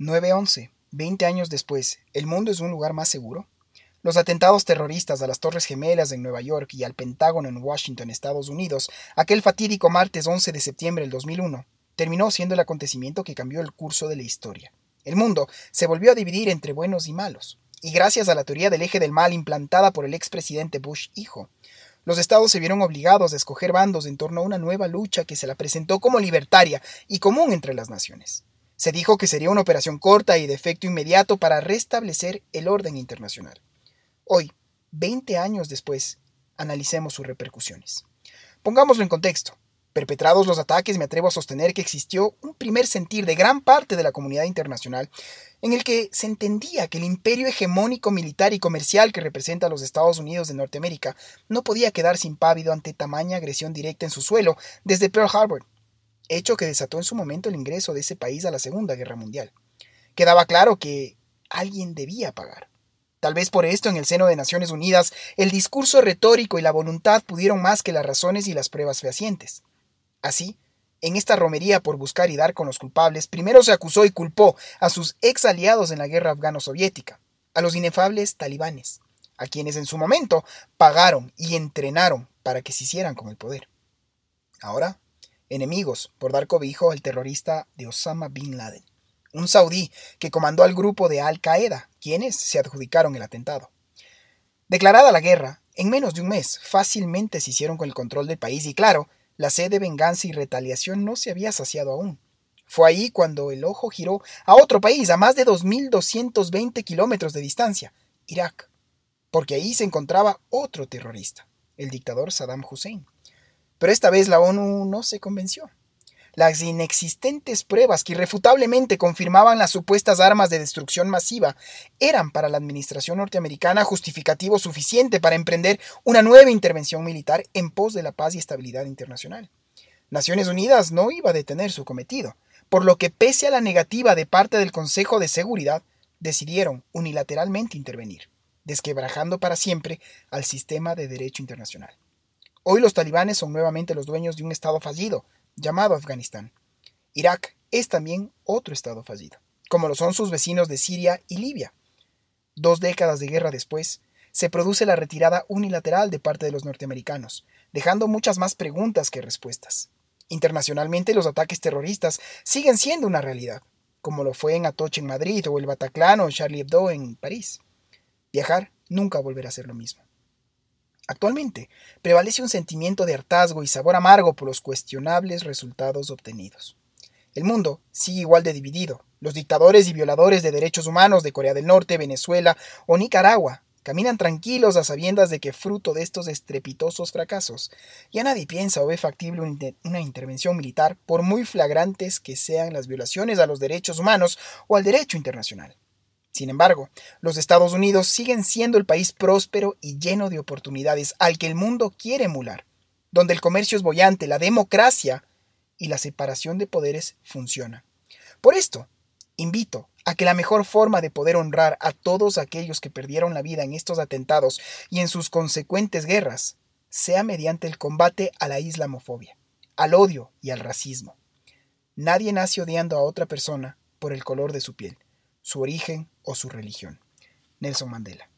9-11, 20 años después, ¿el mundo es un lugar más seguro? Los atentados terroristas a las Torres Gemelas en Nueva York y al Pentágono en Washington, Estados Unidos, aquel fatídico martes 11 de septiembre del 2001, terminó siendo el acontecimiento que cambió el curso de la historia. El mundo se volvió a dividir entre buenos y malos, y gracias a la teoría del eje del mal implantada por el expresidente Bush hijo, los estados se vieron obligados a escoger bandos en torno a una nueva lucha que se la presentó como libertaria y común entre las naciones. Se dijo que sería una operación corta y de efecto inmediato para restablecer el orden internacional. Hoy, 20 años después, analicemos sus repercusiones. Pongámoslo en contexto. Perpetrados los ataques, me atrevo a sostener que existió un primer sentir de gran parte de la comunidad internacional en el que se entendía que el imperio hegemónico militar y comercial que representa a los Estados Unidos de Norteamérica no podía quedarse impávido ante tamaña agresión directa en su suelo desde Pearl Harbor hecho que desató en su momento el ingreso de ese país a la Segunda Guerra Mundial. Quedaba claro que alguien debía pagar. Tal vez por esto en el seno de Naciones Unidas el discurso retórico y la voluntad pudieron más que las razones y las pruebas fehacientes. Así, en esta romería por buscar y dar con los culpables, primero se acusó y culpó a sus ex aliados en la guerra afgano-soviética, a los inefables talibanes, a quienes en su momento pagaron y entrenaron para que se hicieran con el poder. Ahora enemigos por dar cobijo al terrorista de Osama Bin Laden, un saudí que comandó al grupo de Al Qaeda, quienes se adjudicaron el atentado. Declarada la guerra, en menos de un mes fácilmente se hicieron con el control del país y claro, la sed de venganza y retaliación no se había saciado aún. Fue ahí cuando el ojo giró a otro país a más de 2.220 kilómetros de distancia, Irak, porque ahí se encontraba otro terrorista, el dictador Saddam Hussein. Pero esta vez la ONU no se convenció. Las inexistentes pruebas que irrefutablemente confirmaban las supuestas armas de destrucción masiva eran para la administración norteamericana justificativo suficiente para emprender una nueva intervención militar en pos de la paz y estabilidad internacional. Naciones Unidas no iba a detener su cometido, por lo que pese a la negativa de parte del Consejo de Seguridad, decidieron unilateralmente intervenir, desquebrajando para siempre al sistema de derecho internacional. Hoy los talibanes son nuevamente los dueños de un estado fallido, llamado Afganistán. Irak es también otro estado fallido, como lo son sus vecinos de Siria y Libia. Dos décadas de guerra después, se produce la retirada unilateral de parte de los norteamericanos, dejando muchas más preguntas que respuestas. Internacionalmente los ataques terroristas siguen siendo una realidad, como lo fue en Atoche en Madrid o el Bataclan o Charlie Hebdo en París. Viajar nunca volverá a ser lo mismo. Actualmente, prevalece un sentimiento de hartazgo y sabor amargo por los cuestionables resultados obtenidos. El mundo sigue igual de dividido. Los dictadores y violadores de derechos humanos de Corea del Norte, Venezuela o Nicaragua caminan tranquilos a sabiendas de que fruto de estos estrepitosos fracasos ya nadie piensa o ve factible una intervención militar por muy flagrantes que sean las violaciones a los derechos humanos o al derecho internacional. Sin embargo, los Estados Unidos siguen siendo el país próspero y lleno de oportunidades al que el mundo quiere emular, donde el comercio es bollante, la democracia y la separación de poderes funciona. Por esto, invito a que la mejor forma de poder honrar a todos aquellos que perdieron la vida en estos atentados y en sus consecuentes guerras sea mediante el combate a la islamofobia, al odio y al racismo. Nadie nace odiando a otra persona por el color de su piel su origen o su religión. Nelson Mandela.